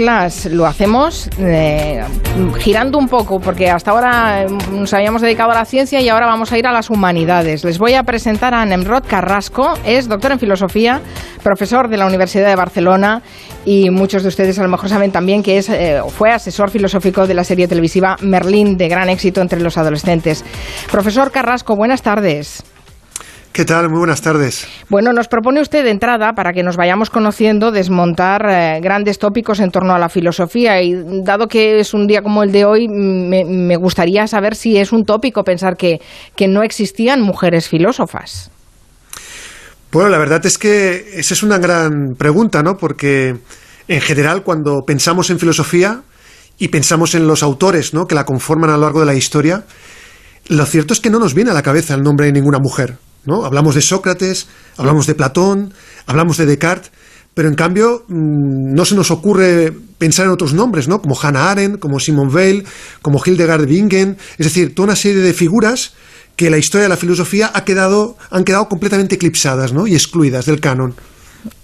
lo hacemos eh, girando un poco, porque hasta ahora nos habíamos dedicado a la ciencia y ahora vamos a ir a las humanidades. Les voy a presentar a Nemrod Carrasco, es doctor en filosofía, profesor de la Universidad de Barcelona y muchos de ustedes a lo mejor saben también que es, eh, fue asesor filosófico de la serie televisiva Merlín, de gran éxito entre los adolescentes. Profesor Carrasco, buenas tardes. ¿Qué tal? Muy buenas tardes. Bueno, nos propone usted de entrada, para que nos vayamos conociendo, desmontar eh, grandes tópicos en torno a la filosofía. Y dado que es un día como el de hoy, me, gustaría saber si es un tópico pensar que, que no existían mujeres filósofas. Bueno, la verdad es que esa es una gran pregunta, ¿no? Porque en general, cuando pensamos en filosofía y pensamos en los autores ¿no? que la conforman a lo largo de la historia, lo cierto es que no nos viene a la cabeza el nombre de ninguna mujer. ¿No? Hablamos de Sócrates, hablamos de Platón, hablamos de Descartes, pero en cambio mm, no se nos ocurre pensar en otros nombres, ¿no? como Hannah Arendt, como Simone Weil, como Hildegard Bingen, es decir, toda una serie de figuras que la historia de la filosofía ha quedado, han quedado completamente eclipsadas ¿no? y excluidas del canon.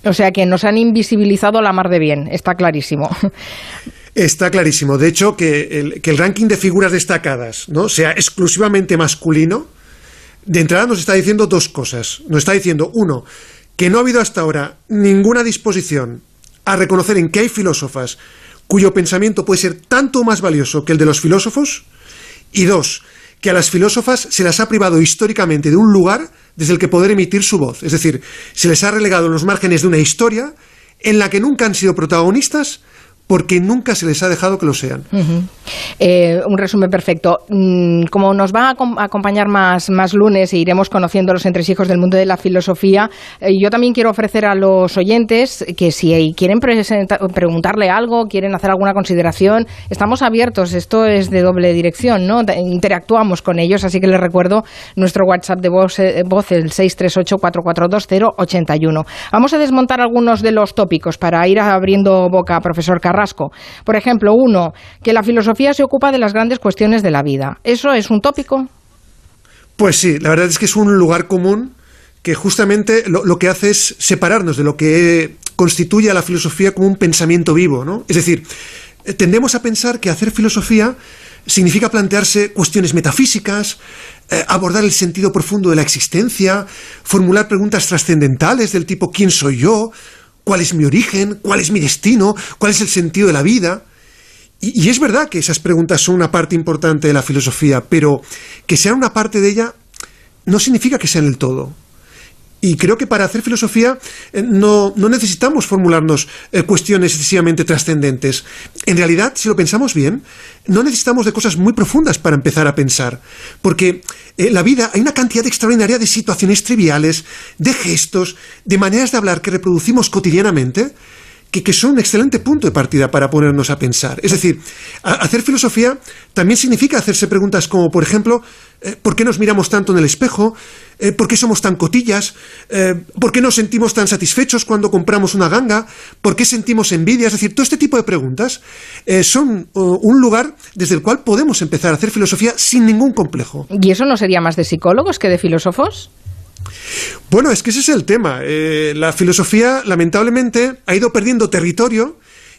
O sea que nos han invisibilizado la mar de bien, está clarísimo. Está clarísimo. De hecho, que el, que el ranking de figuras destacadas ¿no? sea exclusivamente masculino, de entrada nos está diciendo dos cosas. Nos está diciendo, uno, que no ha habido hasta ahora ninguna disposición a reconocer en que hay filósofas cuyo pensamiento puede ser tanto más valioso que el de los filósofos, y dos, que a las filósofas se las ha privado históricamente de un lugar desde el que poder emitir su voz. Es decir, se les ha relegado en los márgenes de una historia en la que nunca han sido protagonistas porque nunca se les ha dejado que lo sean. Eh, un resumen perfecto. Mm, como nos va a acompañar más, más lunes e iremos conociendo los entresijos del mundo de la filosofía, eh, yo también quiero ofrecer a los oyentes que si quieren preguntarle algo, quieren hacer alguna consideración, estamos abiertos. Esto es de doble dirección, ¿no? Interactuamos con ellos, así que les recuerdo nuestro WhatsApp de voz, eh, voz el 638-442-081. Vamos a desmontar algunos de los tópicos para ir abriendo boca, profesor Carlos Por ejemplo, uno, que la filosofía se ocupa de las grandes cuestiones de la vida. ¿Eso es un tópico? Pues sí, la verdad es que es un lugar común que justamente lo, que hace es separarnos de lo que constituye a la filosofía como un pensamiento vivo, ¿no? Es decir, tendemos a pensar que hacer filosofía significa plantearse cuestiones metafísicas, eh, abordar el sentido profundo de la existencia, formular preguntas trascendentales del tipo ¿quién soy yo? Cuál es mi origen, cuál es mi destino, cuál es el sentido de la vida. Y, es verdad que esas preguntas son una parte importante de la filosofía, pero que sean una parte de ella no significa que sean el todo. Y creo que para hacer filosofía eh, no, necesitamos formularnos eh, cuestiones excesivamente trascendentes. En realidad, si lo pensamos bien, no necesitamos de cosas muy profundas para empezar a pensar. Porque en la vida hay una cantidad extraordinaria de situaciones triviales, de gestos, de maneras de hablar que reproducimos cotidianamente, que, son un excelente punto de partida para ponernos a pensar. Es decir, hacer filosofía también significa hacerse preguntas como, por ejemplo, eh, ¿por qué nos miramos tanto en el espejo? Eh, ¿Por qué somos tan cotillas? Eh, ¿Por qué nos sentimos tan satisfechos cuando compramos una ganga? ¿Por qué sentimos envidia? Es decir, todo este tipo de preguntas son un lugar desde el cual podemos empezar a hacer filosofía sin ningún complejo. ¿Y eso no sería más de psicólogos que de filósofos? Bueno, es que ese es el tema. Eh, la filosofía, lamentablemente, ha ido perdiendo territorio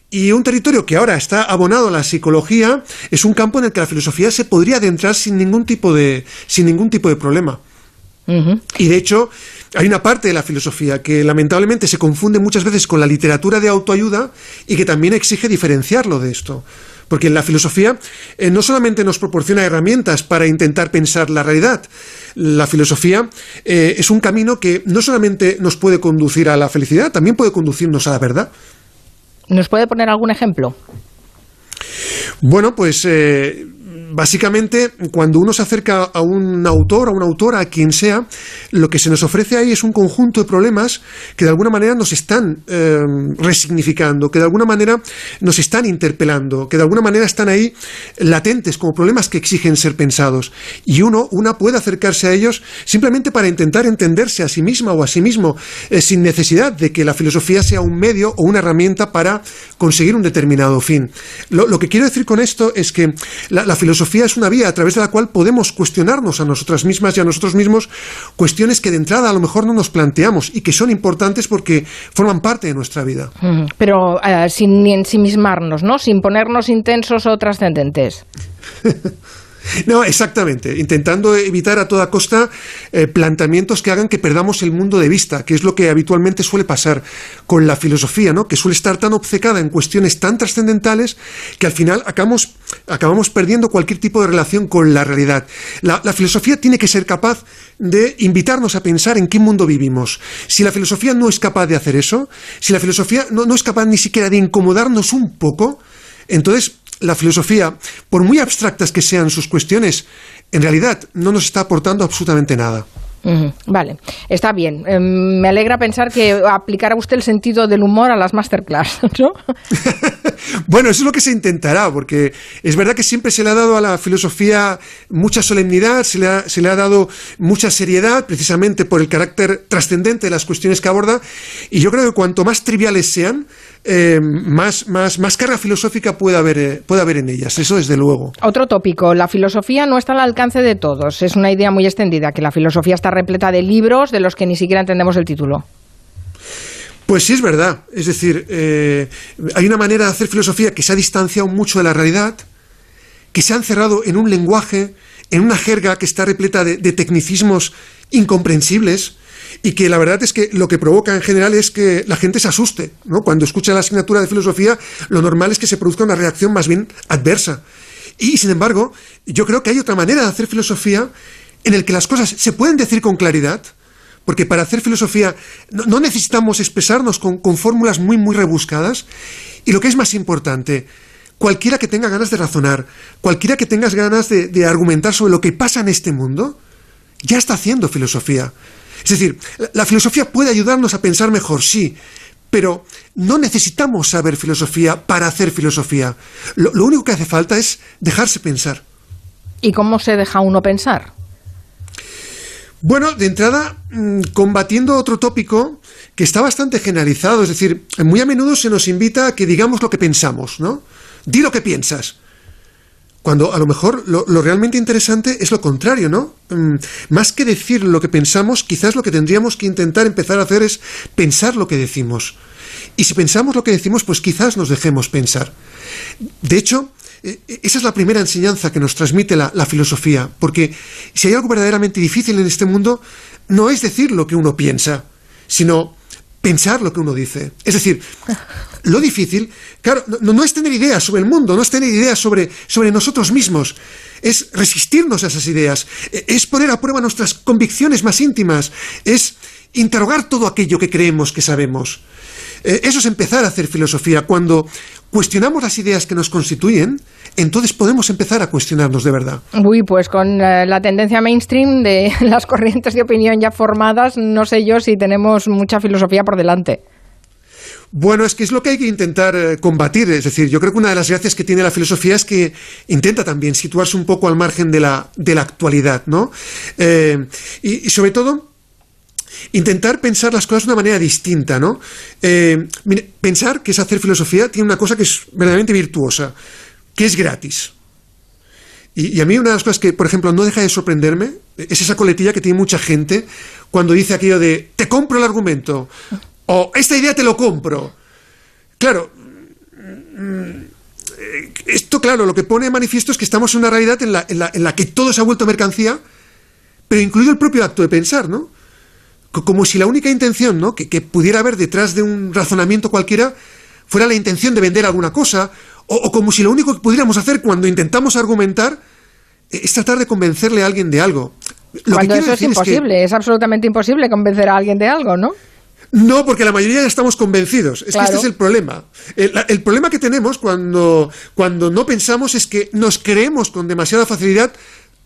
y un territorio que ahora está abonado a la psicología es un campo en el que la filosofía se podría adentrar sin ningún tipo de, sin ningún tipo de problema. Y de hecho, hay una parte de la filosofía que lamentablemente se confunde muchas veces con la literatura de autoayuda y que también exige diferenciarlo de esto. Porque la filosofía eh, no solamente nos proporciona herramientas para intentar pensar la realidad, la filosofía eh, es un camino que no solamente nos puede conducir a la felicidad, también puede conducirnos a la verdad. ¿Nos puede poner algún ejemplo? Bueno, pues eh, básicamente, cuando uno se acerca a un autor, a una autora, a quien sea, lo que se nos ofrece ahí es un conjunto de problemas que de alguna manera nos están eh, resignificando, que de alguna manera nos están interpelando, que de alguna manera están ahí latentes como problemas que exigen ser pensados. Y uno, una puede acercarse a ellos simplemente para intentar entenderse a sí misma o a sí mismo, eh, sin necesidad de que la filosofía sea un medio o una herramienta para conseguir un determinado fin. Lo, que quiero decir con esto es que la filosofía filosofía es una vía a través de la cual podemos cuestionarnos a nosotras mismas y a nosotros mismos cuestiones que de entrada a lo mejor no nos planteamos y que son importantes porque forman parte de nuestra vida. Pero eh, sin ensimismarnos, ¿no? Sin ponernos intensos o trascendentes. No, exactamente, intentando evitar a toda costa eh, planteamientos que hagan que perdamos el mundo de vista, que es lo que habitualmente suele pasar con la filosofía, ¿no? que suele estar tan obcecada en cuestiones tan trascendentales que al final acabamos, acabamos perdiendo cualquier tipo de relación con la realidad. La, filosofía tiene que ser capaz de invitarnos a pensar en qué mundo vivimos. Si la filosofía no es capaz de hacer eso, si la filosofía no, no es capaz ni siquiera de incomodarnos un poco, entonces la filosofía, por muy abstractas que sean sus cuestiones, en realidad no nos está aportando absolutamente nada. Vale, está bien. Em, me alegra pensar que aplicará usted el sentido del humor a las masterclass, ¿no? bueno, eso es lo que se intentará, porque es verdad que siempre se le ha dado a la filosofía mucha solemnidad, se le ha, se le ha dado mucha seriedad, precisamente por el carácter trascendente de las cuestiones que aborda, y yo creo que cuanto más triviales sean, eh, más, más, más, carga filosófica puede haber, eh, puede haber en ellas, eso desde luego. Otro tópico, la filosofía no está al alcance de todos. Es una idea muy extendida, que la filosofía está repleta de libros de los que ni siquiera entendemos el título. Pues sí es verdad. Es decir, eh, hay una manera de hacer filosofía que se ha distanciado mucho de la realidad, que se ha encerrado en un lenguaje, en una jerga que está repleta de tecnicismos incomprensibles y que la verdad es que lo que provoca en general es que la gente se asuste. ¿no? Cuando escucha la asignatura de filosofía, lo normal es que se produzca una reacción más bien adversa. Y, sin embargo, yo creo que hay otra manera de hacer filosofía en el que las cosas se pueden decir con claridad, porque para hacer filosofía no, necesitamos expresarnos con, fórmulas muy, muy rebuscadas, y lo que es más importante, cualquiera que tenga ganas de razonar, cualquiera que tenga ganas de argumentar sobre lo que pasa en este mundo, ya está haciendo filosofía. Es decir, la filosofía puede ayudarnos a pensar mejor, sí, pero no necesitamos saber filosofía para hacer filosofía. Lo, único que hace falta es dejarse pensar. ¿Y cómo se deja uno pensar? Bueno, de entrada, mm, combatiendo otro tópico que está bastante generalizado, es decir, muy a menudo se nos invita a que digamos lo que pensamos, ¿no? Di lo que piensas. Cuando a lo mejor lo, realmente interesante es lo contrario, ¿no? Mm, más que decir lo que pensamos, quizás lo que tendríamos que intentar empezar a hacer es pensar lo que decimos. Y si pensamos lo que decimos, pues quizás nos dejemos pensar. De hecho, e, e, esa es la primera enseñanza que nos transmite la, filosofía, porque si hay algo verdaderamente difícil en este mundo, no es decir lo que uno piensa, sino pensar lo que uno dice. Es decir, lo difícil, claro, no, es tener ideas sobre el mundo, no es tener ideas sobre, sobre nosotros mismos, es resistirnos a esas ideas, e, es poner a prueba nuestras convicciones más íntimas, es interrogar todo aquello que creemos que sabemos. E, eso es empezar a hacer filosofía. Cuando cuestionamos las ideas que nos constituyen, entonces podemos empezar a cuestionarnos de verdad. Uy, pues con eh, la tendencia mainstream de las corrientes de opinión ya formadas, no sé yo si tenemos mucha filosofía por delante. Bueno, es que es lo que hay que intentar eh, combatir. Es decir, yo creo que una de las gracias que tiene la filosofía es que intenta también situarse un poco al margen de la, de la actualidad, ¿no? Eh, y, sobre todo, intentar pensar las cosas de una manera distinta, ¿no? pensar que es hacer filosofía tiene una cosa que es verdaderamente virtuosa que es gratis. Y, a mí una de las cosas que, por ejemplo, no deja de sorprenderme es esa coletilla que tiene mucha gente cuando dice aquello de te compro el argumento o esta idea te lo compro. Claro, mm, esto, claro, lo que pone de manifiesto es que estamos en una realidad en la, que todo se ha vuelto mercancía, pero incluido el propio acto de pensar, ¿no? Como si la única intención ¿no? que, que pudiera haber detrás de un razonamiento cualquiera fuera la intención de vender alguna cosa o, como si lo único que pudiéramos hacer cuando intentamos argumentar eh, es tratar de convencerle a alguien de algo. cuando eso es imposible, es, absolutamente imposible convencer a alguien de algo, ¿no? No, porque la mayoría ya estamos convencidos. Es que este es el problema. El, problema que tenemos cuando, cuando no pensamos es que nos creemos con demasiada facilidad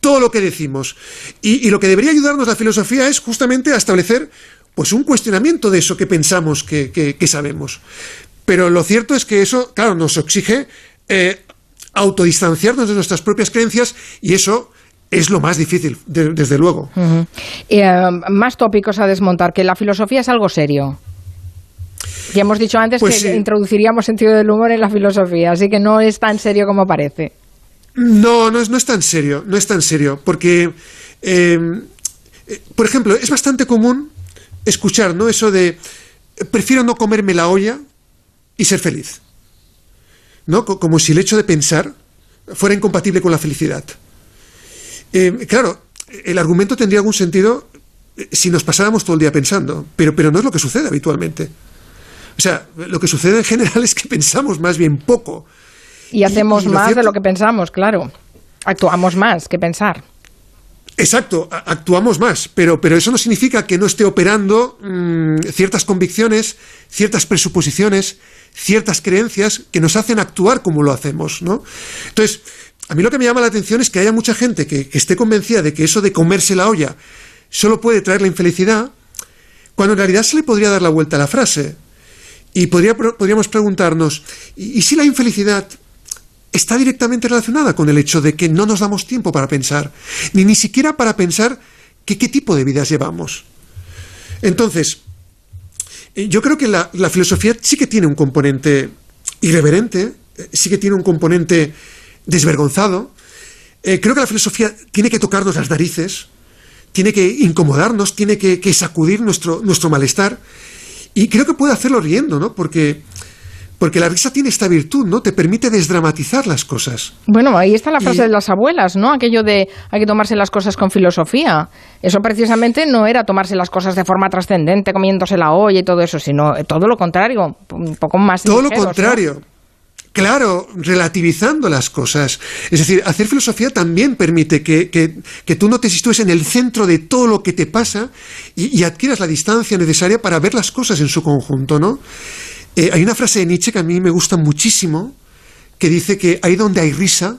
todo lo que decimos. Y, lo que debería ayudarnos la filosofía es justamente a establecer pues un cuestionamiento de eso que pensamos que, que sabemos. Pero lo cierto es que eso, claro, nos exige eh, autodistanciarnos de nuestras propias creencias y eso es lo más difícil, desde luego. Eh, más tópicos a desmontar, que la filosofía es algo serio. Ya hemos dicho antes pues que introduciríamos sentido del humor en la filosofía, así que no es tan serio como parece. No, no es, no es tan serio, no es tan serio, porque, em, eh, por ejemplo, es bastante común escuchar, ¿no? Eso de, prefiero no comerme la olla y ser feliz, ¿no? Como si el hecho de pensar fuera incompatible con la felicidad. Em, claro, el argumento tendría algún sentido eh, si nos pasáramos todo el día pensando, pero, pero no es lo que sucede habitualmente. O sea, lo que sucede en general es que pensamos más bien poco. Y hacemos más de lo que pensamos, claro. Actuamos más que pensar. Exacto, actuamos más, pero, pero eso no significa que no esté operando mm, ciertas convicciones, ciertas presuposiciones, ciertas creencias que nos hacen actuar como lo hacemos, ¿no? Entonces, a mí lo que me llama la atención es que haya mucha gente que, esté convencida de que eso de comerse la olla solo puede traer la infelicidad, cuando en realidad se le podría dar la vuelta a la frase. Y podríamos preguntarnos, ¿y, si la infelicidad está directamente relacionada con el hecho de que no nos damos tiempo para pensar, ni ni siquiera para pensar qué tipo de vidas llevamos? Entonces, eh, yo creo que la, filosofía sí que tiene un componente irreverente, eh, sí que tiene un componente desvergonzado. Eh, creo que la filosofía tiene que tocarnos las narices, tiene que incomodarnos, tiene que, sacudir nuestro, nuestro malestar. Y creo que puede hacerlo riendo, ¿no? Porque, porque la risa tiene esta virtud, ¿no? Te permite desdramatizar las cosas. Bueno, ahí está la frase de las abuelas, ¿no? Aquello de hay que tomarse las cosas con filosofía. Eso precisamente no era tomarse las cosas de forma trascendente, comiéndose la olla y todo eso, sino todo lo contrario, un poco más. Todo lo contrario. Claro, relativizando las cosas. Es decir, hacer filosofía también permite que, que, tú no te sitúes en el centro de todo lo que te pasa y, adquieras la distancia necesaria para ver las cosas en su conjunto, ¿no? Eh, hay una frase de Nietzsche que a mí me gusta muchísimo, que dice que ahí donde hay risa,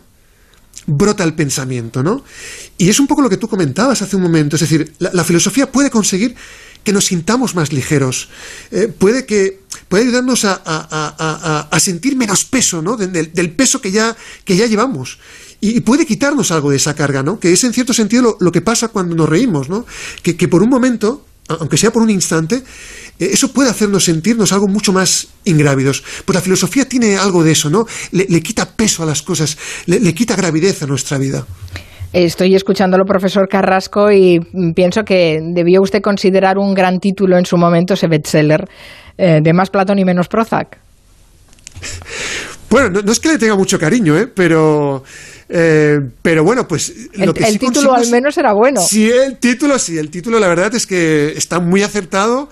brota el pensamiento, ¿no? Y es un poco lo que tú comentabas hace un momento, es decir, la filosofía puede conseguir que nos sintamos más ligeros, eh, puede, que, puede ayudarnos a, sentir menos peso, ¿no? Del, peso que ya, que ya llevamos. Y, puede quitarnos algo de esa carga, ¿no? Que es en cierto sentido lo, que pasa cuando nos reímos, ¿no? Que, por un momento, aunque sea por un instante, eh, eso puede hacernos sentirnos algo mucho más ingrávidos. Pues la filosofía tiene algo de eso, ¿no? Le, quita peso a las cosas, le, le quita gravidez a nuestra vida. Estoy escuchándolo, profesor Carrasco, y pienso que debió usted considerar un gran título en su momento ese bestseller eh, de Más Platón y menos Prozac. Bueno, no, es que le tenga mucho cariño, ¿eh? pero, eh, pero bueno, pues lo el, el título al menos era bueno. Sí, el título sí, el título la verdad es que está muy acertado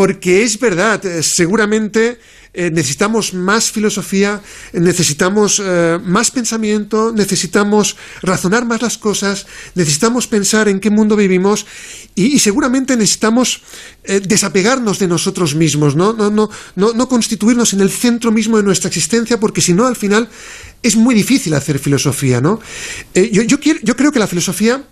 porque es verdad, eh, seguramente eh, necesitamos más filosofía, necesitamos eh, más pensamiento, necesitamos razonar más las cosas, necesitamos pensar en qué mundo vivimos y, seguramente necesitamos desapegarnos de nosotros mismos, ¿no? No, no, no, constituirnos en el centro mismo de nuestra existencia, porque si no, al final es muy difícil hacer filosofía, ¿no? yo, yo, quiero, yo creo que la filosofía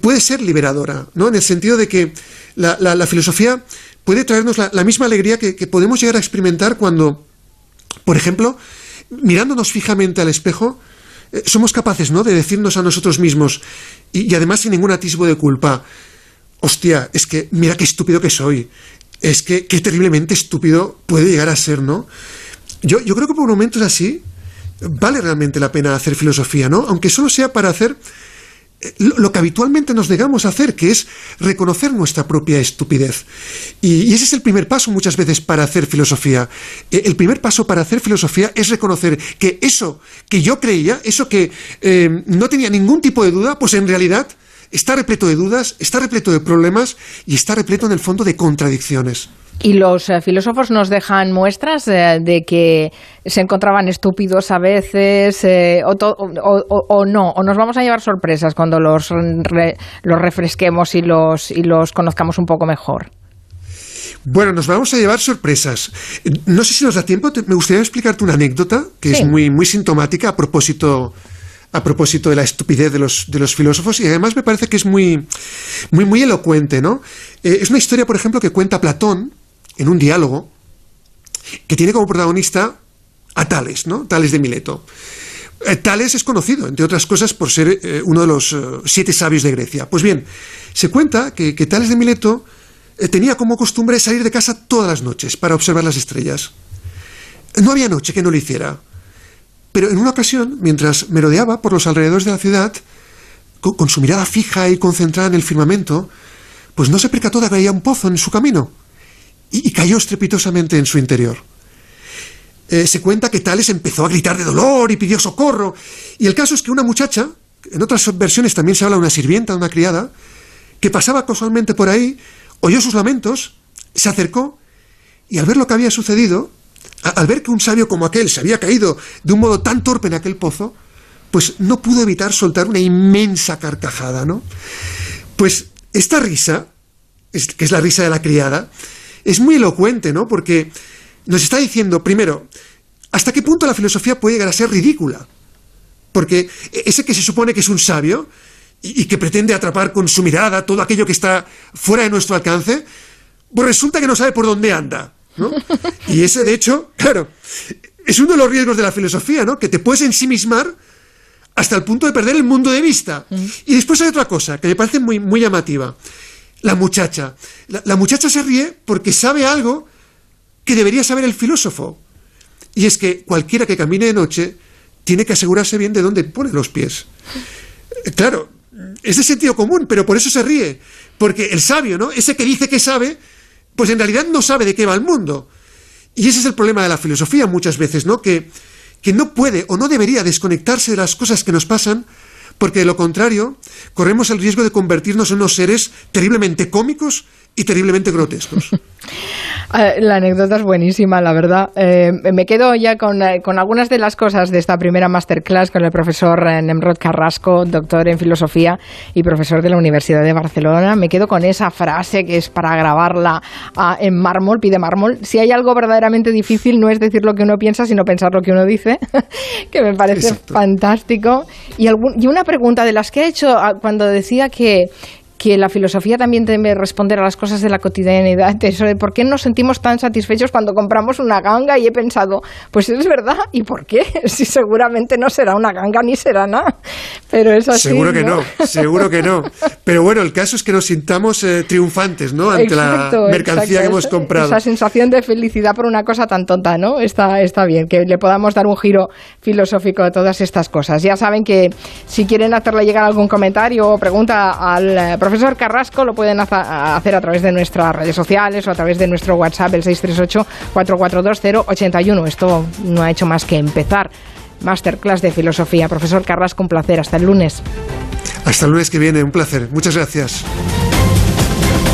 puede ser liberadora, ¿no? En el sentido de que la, la filosofía puede traernos la, misma alegría que, podemos llegar a experimentar cuando, por ejemplo, mirándonos fijamente al espejo, eh, somos capaces ¿no? de decirnos a nosotros mismos, y, además sin ningún atisbo de culpa, hostia, es que mira qué estúpido que soy, es que qué terriblemente estúpido puede llegar a ser, ¿no? Yo, yo creo que por momentos así vale realmente la pena hacer filosofía, ¿no? Aunque solo sea para hacer lo que habitualmente nos negamos a hacer, que es reconocer nuestra propia estupidez. Y, ese es el primer paso muchas veces para hacer filosofía. Eh, el primer paso para hacer filosofía es reconocer que eso que yo creía, eso que eh, no tenía ningún tipo de duda, pues en realidad está repleto de dudas, está repleto de problemas y está repleto en el fondo de contradicciones. Y los eh, filósofos nos dejan muestras eh, de que se encontraban estúpidos a veces eh, o, no, o nos vamos a llevar sorpresas cuando los, los refresquemos y los, y los conozcamos un poco mejor. Bueno, nos vamos a llevar sorpresas. No sé si nos da tiempo, me gustaría explicarte una anécdota que es muy, muy sintomática a propósito a propósito de la estupidez de los, de los filósofos y además me parece que es muy, muy, muy elocuente, ¿no? es una historia, por ejemplo, que cuenta Platón en un diálogo que tiene como protagonista a Tales, ¿no? Tales de Mileto. Eh, Tales es conocido, entre otras cosas, por ser eh, uno de los eh, siete sabios de Grecia. Pues bien, se cuenta que, Tales de Mileto tenía como costumbre salir de casa todas las noches para observar las estrellas. No había noche que no lo hiciera. Pero en una ocasión, mientras merodeaba por los alrededores de la ciudad, con, su mirada fija y concentrada en el firmamento, pues no se percató de que había un pozo en su camino y, cayó estrepitosamente en su interior. Eh, se cuenta que Tales empezó a gritar de dolor y pidió socorro. Y el caso es que una muchacha, en otras versiones también se habla de una sirvienta, de una criada, que pasaba casualmente por ahí, oyó sus lamentos, se acercó y al ver lo que había sucedido, al ver que un sabio como aquel se había caído de un modo tan torpe en aquel pozo, pues no pudo evitar soltar una inmensa carcajada, ¿no? Pues esta risa, que es la risa de la criada, es muy elocuente, ¿no? Porque nos está diciendo, primero, hasta qué punto la filosofía puede llegar a ser ridícula. Porque ese que se supone que es un sabio y, que pretende atrapar con su mirada todo aquello que está fuera de nuestro alcance, pues resulta que no sabe por dónde anda. ¿no? Y ese, de hecho, claro, es uno de los riesgos de la filosofía, ¿no? Que te puedes ensimismar hasta el punto de perder el mundo de vista. Y después hay otra cosa que me parece muy, muy llamativa. La muchacha. La, muchacha se ríe porque sabe algo que debería saber el filósofo. Y es que cualquiera que camine de noche tiene que asegurarse bien de dónde pone los pies. Claro, es de sentido común, pero por eso se ríe. Porque el sabio, ¿no? Ese que dice que sabe, pues en realidad no sabe de qué va el mundo. Y ese es el problema de la filosofía muchas veces, ¿no? Que que no puede o no debería desconectarse de las cosas que nos pasan, porque de lo contrario corremos el riesgo de convertirnos en unos seres terriblemente cómicos y terriblemente grotescos. Eh, la anécdota es buenísima, la verdad. Eh, me quedo ya con, eh, con, algunas de las cosas de esta primera masterclass con el profesor Nemrod Carrasco, doctor en filosofía y profesor de la Universidad de Barcelona. Me quedo con esa frase que es para grabarla ah, en mármol, pide mármol. Si hay algo verdaderamente difícil, no es decir lo que uno piensa, sino pensar lo que uno dice, que me parece fantástico. Y, y una pregunta de las que he hecho ah, cuando decía que que la filosofía también debe responder a las cosas de la cotidianidad, eso de por qué nos sentimos tan satisfechos cuando compramos una ganga y he pensado, pues es verdad, ¿y por qué? Si seguramente no será una ganga ni será nada, pero es así. Seguro que no, seguro que no. Pero bueno, el caso es que nos sintamos eh, triunfantes, ¿no? Ante la mercancía que hemos comprado. Esa sensación de felicidad por una cosa tan tonta, ¿no? Está, está bien, que le podamos dar un giro filosófico a todas estas cosas. Ya saben que si quieren hacerle llegar algún comentario o pregunta al eh, profesor Carrasco lo pueden hacer a través de nuestras redes sociales o a través de nuestro WhatsApp, el 638-442081. Esto no ha hecho más que empezar. Masterclass de filosofía. Profesor Carrasco, un placer. Hasta el lunes. Hasta el lunes que viene, un placer. Muchas gracias.